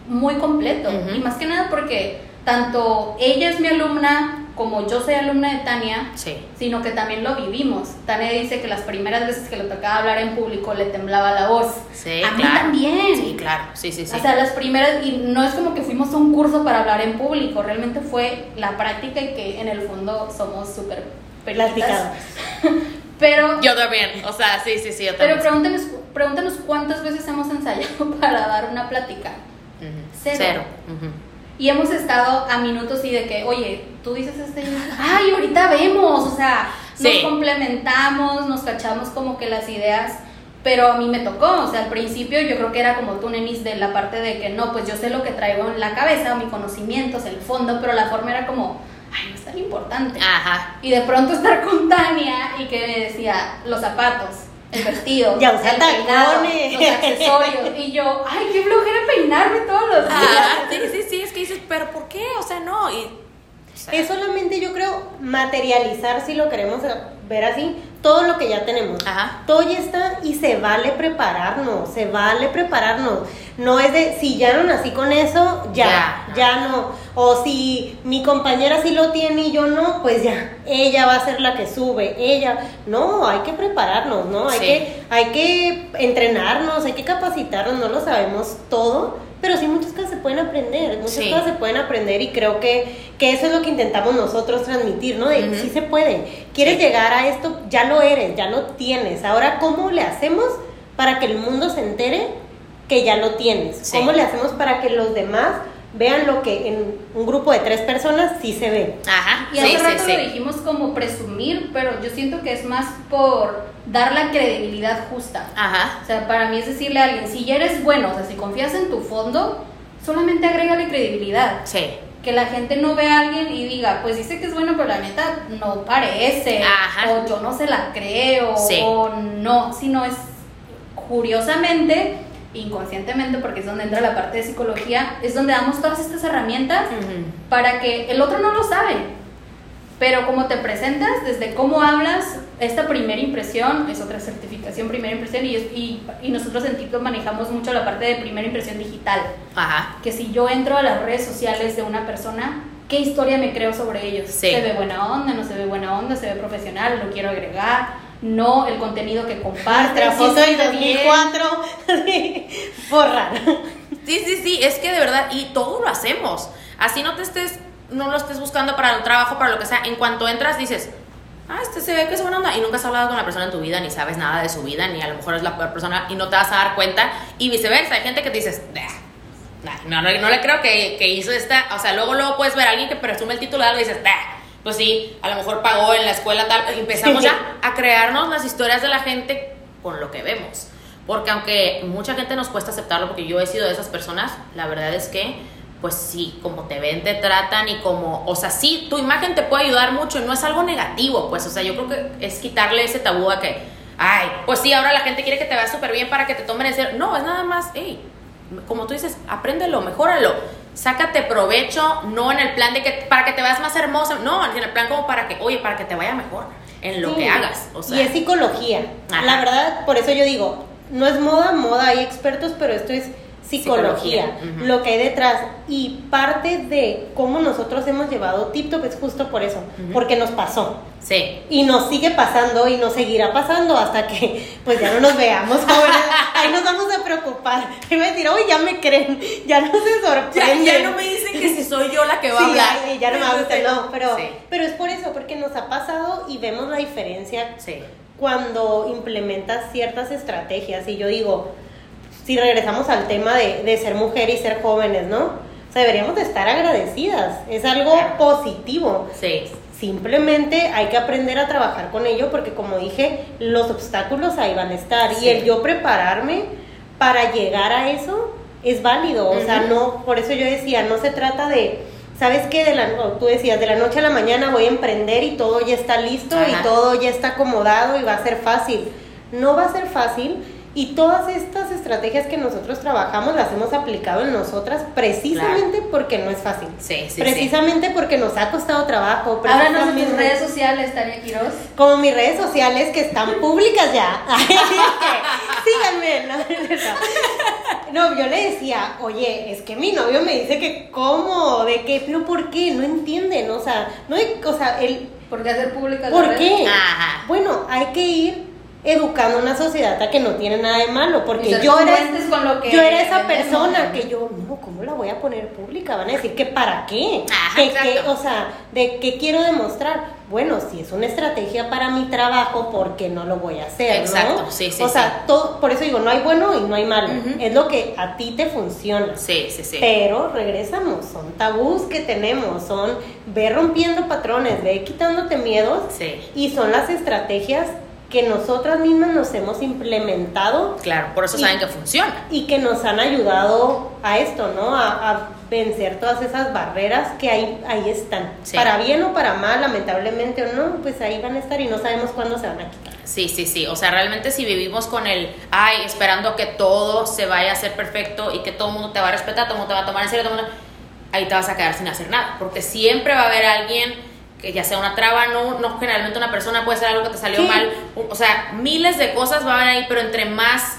muy completo. Y más que nada porque tanto ella es mi alumna como yo soy alumna de Tania, sino que también lo vivimos. Tania dice que las primeras veces que le tocaba hablar en público le temblaba la voz. Sí, a mí también. Sí, claro, sí, sí, sí. O sea, las primeras, y no es como que fuimos a un curso para hablar en público, realmente fue la práctica y que en el fondo somos súper platicadas. [laughs] Pero. Yo también, o sea, sí, sí, sí. Yo pero pregúntenos, pregúntenos cuántas veces hemos ensayado [laughs] para dar una plática. Cero. Cero. Y hemos estado a minutos y de que, oye, tú dices este, ay, ahorita vemos, o sea, nos complementamos, nos cachamos como que las ideas, pero a mí me tocó, o sea, al principio yo creo que era como tú, Nenis, de la parte de que no, pues yo sé lo que traigo en la cabeza, mi conocimiento, el fondo, pero la forma era como, ay, no es tan importante. Ajá. Y de pronto estar con Tania y que me decía, los zapatos el vestido, ya, el peinado, los accesorios. Y yo, ay, qué flojera peinarme todos los días. Ah, sí, sí, sí, es que dices, pero ¿por qué? O sea, no. Y, es solamente, yo creo, materializar, si lo queremos ver así, todo lo que ya tenemos. Ajá. Todo ya está y se vale prepararnos, se vale prepararnos. No es de, si ya no nací con eso, ya, ya, no. O si mi compañera sí lo tiene y yo no, pues ya, ella va a ser la que sube, ella. No, hay que prepararnos, ¿no? Hay, que, hay que entrenarnos, hay que capacitarnos, no lo sabemos todo pero sí muchas cosas se pueden aprender, muchas cosas se pueden aprender y creo que, que, eso es lo que intentamos nosotros transmitir, ¿no? De sí se puede, quieres llegar a esto, ya lo eres, ya lo tienes, ahora ¿cómo le hacemos para que el mundo se entere que ya lo tienes? ¿Cómo le hacemos para que los demás vean lo que en un grupo de tres personas sí se ve. Ajá. Y hace rato lo dijimos como presumir, pero yo siento que es más por dar la credibilidad justa. Ajá. O sea, para mí es decirle a alguien, si ya eres bueno, o sea, si confías en tu fondo, solamente agrégale credibilidad. Sí. Que la gente no vea a alguien y diga, pues dice que es bueno, pero la neta no parece. Ajá. O yo no se la creo. O no, sino es curiosamente inconscientemente, porque es donde entra la parte de psicología, es donde damos todas estas herramientas para que el otro no lo sabe. Pero como te presentas, desde cómo hablas, esta primera impresión es otra certificación, primera impresión, y, y, y nosotros en TikTok manejamos mucho la parte de primera impresión digital. Ajá. Que si yo entro a las redes sociales de una persona, ¿qué historia me creo sobre ellos? ¿Se ve buena onda? ¿No se ve buena onda? ¿Se ve profesional? ¿Lo quiero agregar? No el contenido que comparte. La foto del 2004, borrar. Sí, sí, sí, es que de verdad, y todo lo hacemos. Así no te estés, no lo estés buscando para un trabajo, para lo que sea. En cuanto entras, dices, ah, este se ve que es buena onda. Y nunca has hablado con la persona en tu vida, ni sabes nada de su vida, ni a lo mejor es la peor persona y no te vas a dar cuenta. Y viceversa, hay gente que te dices, no, no, no, le creo que, que, hizo esta. O sea, luego, luego puedes ver a alguien que presume el título y dices, pues sí, a lo mejor pagó en la escuela tal, empezamos [laughs] ya a crearnos las historias de la gente con lo que vemos. Porque aunque mucha gente nos cuesta aceptarlo, porque yo he sido de esas personas, la verdad es que, pues sí, como te ven, te tratan y como, o sea, sí, tu imagen te puede ayudar mucho y no es algo negativo, pues, o sea, yo creo que es quitarle ese tabú a que, ay, pues sí, ahora la gente quiere que te veas súper bien para que te tomen en serio. No, es nada más, hey, como tú dices, apréndelo, mejóralo sácate provecho, no en el plan de que para que te veas más hermosa, no, en el plan como para que, oye, para que te vaya mejor en lo que hagas. O sea. Y es psicología. La verdad, por eso yo digo, no es moda, moda, hay expertos, pero esto es psicología, lo que hay detrás. Y parte de cómo nosotros hemos llevado TikTok es justo por eso, porque nos pasó. Sí. Y nos sigue pasando y nos seguirá pasando hasta que pues ya no nos veamos jóvenes. [laughs] Ahí nos vamos a preocupar. Y a decir, oye, ya me creen, ya no se sorprenden. Ya, no me dicen que si soy yo la que va a hablar. Ya, ya no me gusta, no, pero, pero es por eso, porque nos ha pasado y vemos la diferencia sí. cuando implementas ciertas estrategias. Y yo digo, si regresamos al tema de, de ser mujer y ser jóvenes, ¿no? O sea, deberíamos de estar agradecidas. Es algo positivo. Sí. Simplemente hay que aprender a trabajar con ello porque como dije, los obstáculos ahí van a estar. Y el yo prepararme para llegar a eso es válido. O sea, no, por eso yo decía, no se trata de ¿sabes qué? De la, tú decías, de la noche a la mañana voy a emprender y todo ya está listo y todo ya está acomodado y va a ser fácil. No va a ser fácil y todas estas estrategias que nosotros trabajamos las hemos aplicado en nosotras precisamente porque no es fácil. Sí, sí, precisamente porque nos ha costado trabajo. Háblanos de mis redes sociales, Tania Quiroz. Como mis redes sociales que están públicas ya. [laughs] Síganme. No, yo le decía, oye, es que mi novio me dice que cómo, de qué, pero ¿por qué? No entienden, o sea, no hay, o sea, el... ¿Por qué hacer públicas ¿Por qué? Bueno, hay que ir educando una sociedad a que no tiene nada de malo, porque yo era, yo era esa persona que yo, no, ¿cómo la voy a poner pública? Van a decir que para qué, o sea, de qué quiero demostrar. Bueno, si es una estrategia para mi trabajo, ¿por qué no lo voy a hacer? Exacto, sí, sí. O sea, todo, por eso digo, no hay bueno y no hay malo. Es lo que a ti te funciona. Sí, sí, sí. Pero regresamos, son tabús que tenemos, son ve rompiendo patrones, ve quitándote miedos. Sí. Y son las estrategias que nosotras mismas nos hemos implementado. Claro, por eso saben que funciona. Y que nos han ayudado a esto, ¿no? A, vencer todas esas barreras que ahí, ahí están. Para bien o para mal, lamentablemente o no, pues ahí van a estar y no sabemos cuándo se van a quitar. Sí, sí, sí. O sea, realmente si vivimos con el, ay, esperando que todo se vaya a hacer perfecto y que todo el mundo te va a respetar, todo el mundo te va a tomar en serio, todo el mundo, ahí te vas a quedar sin hacer nada. Porque siempre va a haber alguien que ya sea una traba, no, no generalmente una persona puede ser algo que te salió mal, o sea, miles de cosas van a ir, pero entre más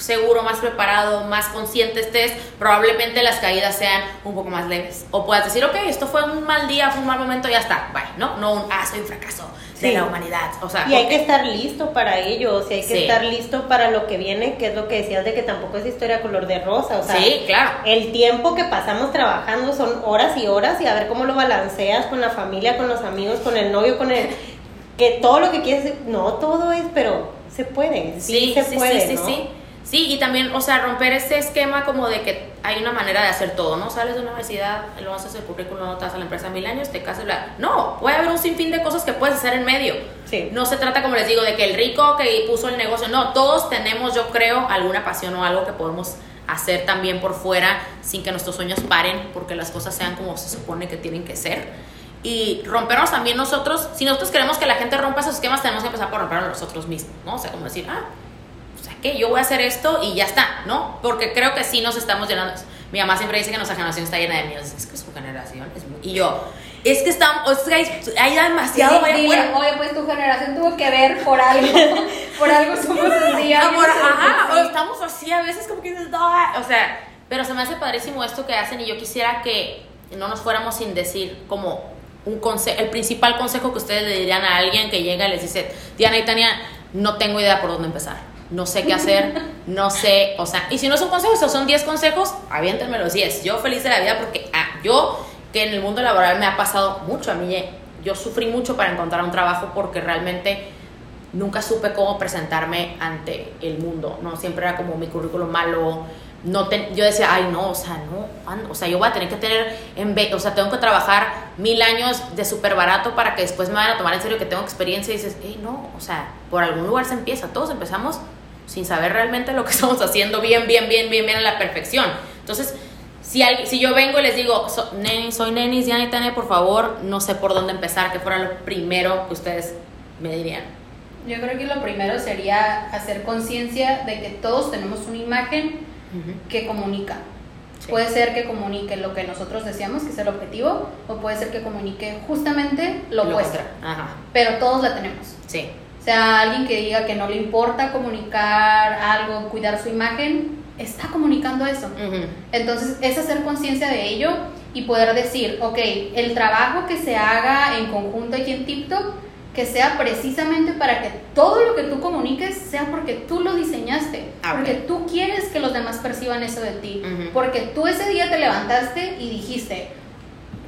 seguro, más preparado, más consciente estés, probablemente las caídas sean un poco más leves. O puedas decir, ok, esto fue un mal día, fue un mal momento, ya está, bye, ¿no? No un, ah, soy un fracaso de la humanidad. O sea, y hay que estar listo para ello, o sea, hay que estar listo para lo que viene, que es lo que decías de que tampoco es historia color de rosa, o sea, sí, claro. el tiempo que pasamos trabajando son horas y horas y a ver cómo lo balanceas con la familia, con los amigos, con el novio, con el que todo lo que quieres, no todo es, pero se puede, sí, se puede, sí, sí, sí. Sí, y también, o sea, romper ese esquema como de que hay una manera de hacer todo, ¿no? Sales de una universidad, lo haces el currículum, no te vas a la empresa mil años, te casas, bla. No, puede haber un sinfín de cosas que puedes hacer en medio. Sí. No se trata, como les digo, de que el rico que puso el negocio, no, todos tenemos, yo creo, alguna pasión o algo que podemos hacer también por fuera sin que nuestros sueños paren, porque las cosas sean como se supone que tienen que ser. Y rompernos también nosotros, si nosotros queremos que la gente rompa esos esquemas, tenemos que empezar por rompernos nosotros mismos, ¿no? O sea, como decir, ah, que yo voy a hacer esto y ya está, ¿no? Porque creo que sí nos estamos llenando. Mi mamá siempre dice que nuestra generación está llena de miedos. Es que su generación es muy... Y yo, es que estamos, hay, demasiado sí, Oye, pues tu generación tuvo que ver por algo, [laughs] por algo somos así. ajá, o estamos así a veces como que dices, o sea, pero se me hace padrísimo esto que hacen y yo quisiera que no nos fuéramos sin decir como un consejo, el principal consejo que ustedes le dirían a alguien que llega y les dice, Diana y Tania, no tengo idea por dónde empezar no sé qué hacer, no sé, o sea, y si no son consejos o son 10 consejos, aviéntenme los 10. Yo feliz de la vida porque ah, yo, que en el mundo laboral me ha pasado mucho, a mí yo sufrí mucho para encontrar un trabajo porque realmente nunca supe cómo presentarme ante el mundo, ¿no? Siempre era como mi currículum malo, no yo decía, ay, no, o sea, no, o sea, yo voy a tener que tener, en o sea, tengo que trabajar mil años de súper barato para que después me vayan a tomar en serio que tengo experiencia y dices, hey, no, o sea, por algún lugar se empieza, todos empezamos sin saber realmente lo que [laughs] estamos haciendo bien, bien, bien, bien, bien a la perfección. Entonces, si, si yo vengo y les digo, soy Nenis, Diana y Tania, por favor, no sé por dónde empezar, que fuera lo primero que ustedes me dirían. Yo creo que lo primero sería hacer conciencia de que todos tenemos una imagen que comunica. Puede ser que comunique lo que nosotros deseamos, que es el objetivo, o puede ser que comunique justamente lo, opuesto. Pero todos la tenemos. Sí. O sea, alguien que diga que no le importa comunicar algo, cuidar su imagen, está comunicando eso. Entonces, es hacer conciencia de ello y poder decir, ok, el trabajo que se haga en conjunto aquí en TikTok, que sea precisamente para que todo lo que tú comuniques sea porque tú lo diseñaste, ah, porque tú quieres que los demás perciban eso de ti, porque tú ese día te levantaste y dijiste,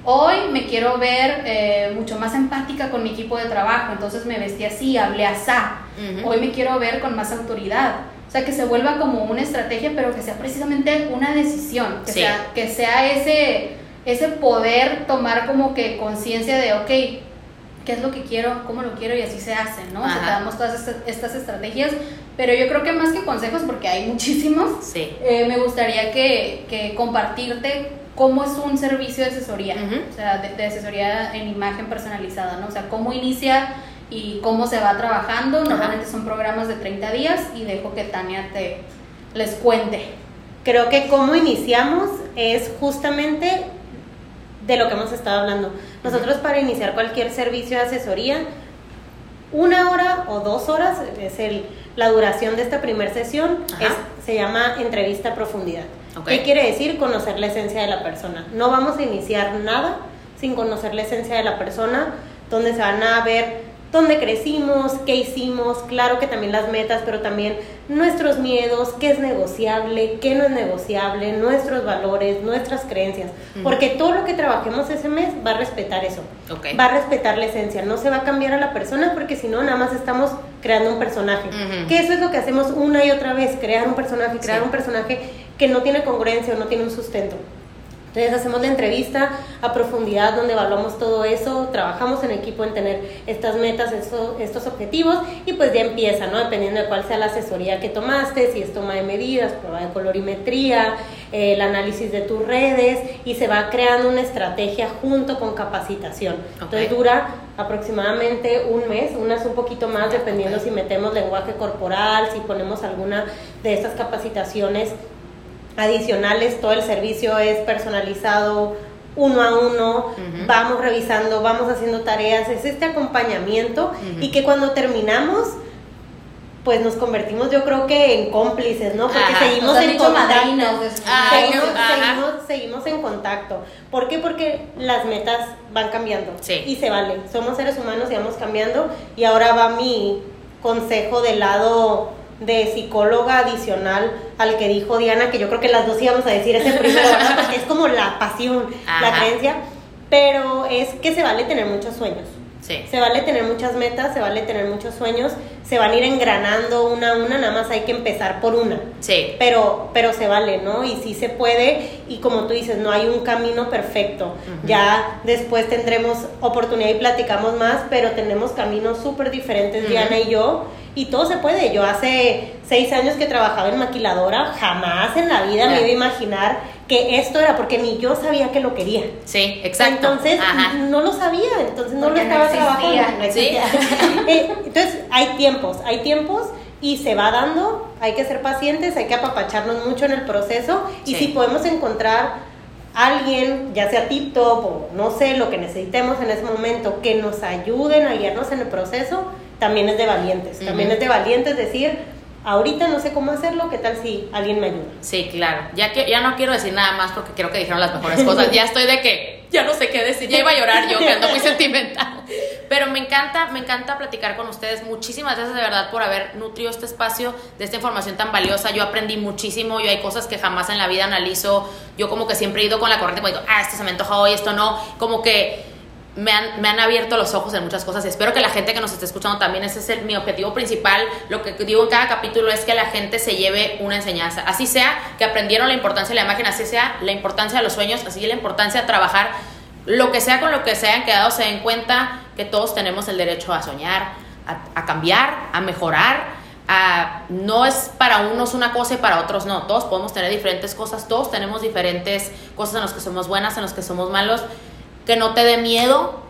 Hoy me quiero ver eh, mucho más empática con mi equipo de trabajo, entonces me vestí así, hablé asá. Hoy me quiero ver con más autoridad. O sea, que se vuelva como una estrategia, pero que sea precisamente una decisión, que, sea, que sea ese, ese poder tomar como que conciencia de, ok, qué es lo que quiero, cómo lo quiero y así se hace, ¿no? O sea, damos todas estas, estrategias, pero yo creo que más que consejos, porque hay muchísimos, sí. Eh, me gustaría que, que compartirte cómo es un servicio de asesoría, o sea, de, asesoría en imagen personalizada, ¿no? O sea, cómo inicia y cómo se va trabajando. Normalmente son programas de 30 días y dejo que Tania te les cuente. Creo que cómo iniciamos es justamente de lo que hemos estado hablando. Nosotros para iniciar cualquier servicio de asesoría, una hora o dos horas es el, la duración de esta primera sesión, es, se llama entrevista a profundidad. ¿Qué quiere decir? Conocer la esencia de la persona. No vamos a iniciar nada sin conocer la esencia de la persona, donde se van a ver dónde crecimos, qué hicimos, claro que también las metas, pero también nuestros miedos, qué es negociable, qué no es negociable, nuestros valores, nuestras creencias, porque todo lo que trabajemos ese mes va a respetar eso, va a respetar la esencia, no se va a cambiar a la persona porque si no, nada más estamos creando un personaje, que eso es lo que hacemos una y otra vez, crear un personaje, crear un personaje que no tiene congruencia o no tiene un sustento. Entonces hacemos la entrevista a profundidad donde evaluamos todo eso, trabajamos en equipo en tener estas metas, estos, objetivos y pues ya empieza, ¿no? Dependiendo de cuál sea la asesoría que tomaste, si es toma de medidas, prueba de colorimetría, el análisis de tus redes y se va creando una estrategia junto con capacitación. Entonces dura aproximadamente un mes, unas un poquito más dependiendo si metemos lenguaje corporal, si ponemos alguna de estas capacitaciones adicionales, todo el servicio es personalizado uno a uno, vamos revisando, vamos haciendo tareas, es este acompañamiento y que cuando terminamos pues nos convertimos yo creo que en cómplices, ¿no? Porque seguimos en contacto. seguimos, seguimos, en contacto. ¿Por qué? Porque las metas van cambiando. Y se vale. Somos seres humanos y vamos cambiando. Y ahora va mi consejo del lado de psicóloga adicional al que dijo Diana, que yo creo que las dos íbamos a decir ese primero, Porque es como la pasión, la creencia, pero es que se vale tener muchos sueños. Se vale tener muchas metas, se vale tener muchos sueños, se van a ir engranando una a una, nada más hay que empezar por una. Sí. Pero, pero se vale, ¿no? Y sí se puede, y como tú dices, no hay un camino perfecto. Ya después tendremos oportunidad y platicamos más, pero tenemos caminos súper diferentes, Diana y yo y todo se puede. Yo hace seis años que trabajaba en maquiladora, jamás en la vida me iba a imaginar que esto era, porque ni yo sabía que lo quería. Sí, exacto. Entonces, no lo sabía, entonces no lo estaba trabajando. [laughs] Eh, entonces, hay tiempos, hay tiempos y se va dando, hay que ser pacientes, hay que apapacharnos mucho en el proceso y si podemos encontrar alguien, ya sea TikTok o no sé, lo que necesitemos en ese momento, que nos ayuden a guiarnos en el proceso, también es de valientes. También es de valientes decir, ahorita no sé cómo hacerlo, ¿qué tal si alguien me ayuda? Sí, claro. Ya, que, ya no quiero decir nada más porque creo que dijeron las mejores cosas. ya estoy de que ya no sé qué decir. Ya iba a llorar yo, que ando muy sentimental. Pero me encanta, me encanta platicar con ustedes. Muchísimas gracias de verdad por haber nutrido este espacio de esta información tan valiosa. Yo aprendí muchísimo. Yo hay cosas que jamás en la vida analizo. Yo como que siempre he ido con la corriente, pues digo, ah, esto se me antoja hoy, esto no. Como que me han, me han, abierto los ojos en muchas cosas espero que la gente que nos esté escuchando también, ese es el, mi objetivo principal, lo que digo en cada capítulo es que la gente se lleve una enseñanza, así sea que aprendieron la importancia de la imagen, así sea la importancia de los sueños, así la importancia de trabajar, lo que sea con lo que se hayan quedado, se den cuenta que todos tenemos el derecho a soñar, a, cambiar, a mejorar, a, no es para unos una cosa y para otros no, todos podemos tener diferentes cosas, todos tenemos diferentes cosas en las que somos buenas, en las que somos malos que no te dé miedo.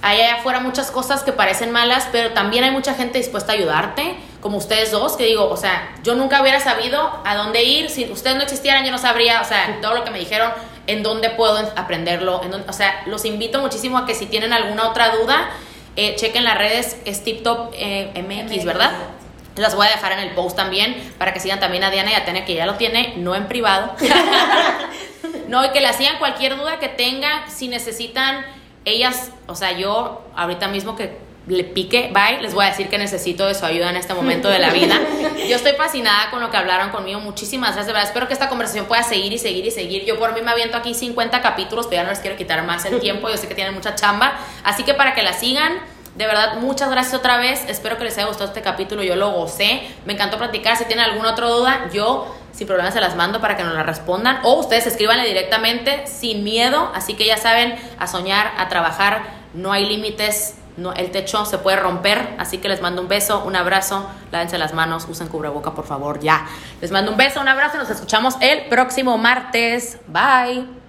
Hay allá afuera muchas cosas que parecen malas, pero también hay mucha gente dispuesta a ayudarte, como ustedes dos, que digo, o sea, yo nunca hubiera sabido a dónde ir, si ustedes no existieran yo no sabría, o sea, todo lo que me dijeron, en dónde puedo aprenderlo, en o sea, los invito muchísimo a que si tienen alguna otra duda, eh, chequen las redes, es TipTop eh, MX, ¿verdad? Las voy a dejar en el post también para que sigan también a Diana y a Tania, que ya lo tiene, no en privado. [laughs] no, y que le sigan cualquier duda que tengan, si necesitan ellas, o sea, yo ahorita mismo que le pique, bye, les voy a decir que necesito de su ayuda en este momento de la vida. [laughs] Yo estoy fascinada con lo que hablaron conmigo. Muchísimas gracias, de verdad. Espero que esta conversación pueda seguir y seguir y seguir. Yo por mí me aviento aquí 50 capítulos, pero ya no les quiero quitar más el tiempo. Yo sé que tienen mucha chamba. Así que para que la sigan, de verdad, muchas gracias otra vez. Espero que les haya gustado este capítulo. Yo lo gocé. Me encantó platicar. Si tienen alguna otra duda, yo sin problema se las mando para que nos la respondan. O ustedes escríbanle directamente sin miedo. Así que ya saben, a soñar, a trabajar. No hay límites. No, el techo se puede romper. Así que les mando un beso, un abrazo. Lávense las manos. Usen cubreboca, por favor. Ya. Les mando un beso, un abrazo. Nos escuchamos el próximo martes. Bye.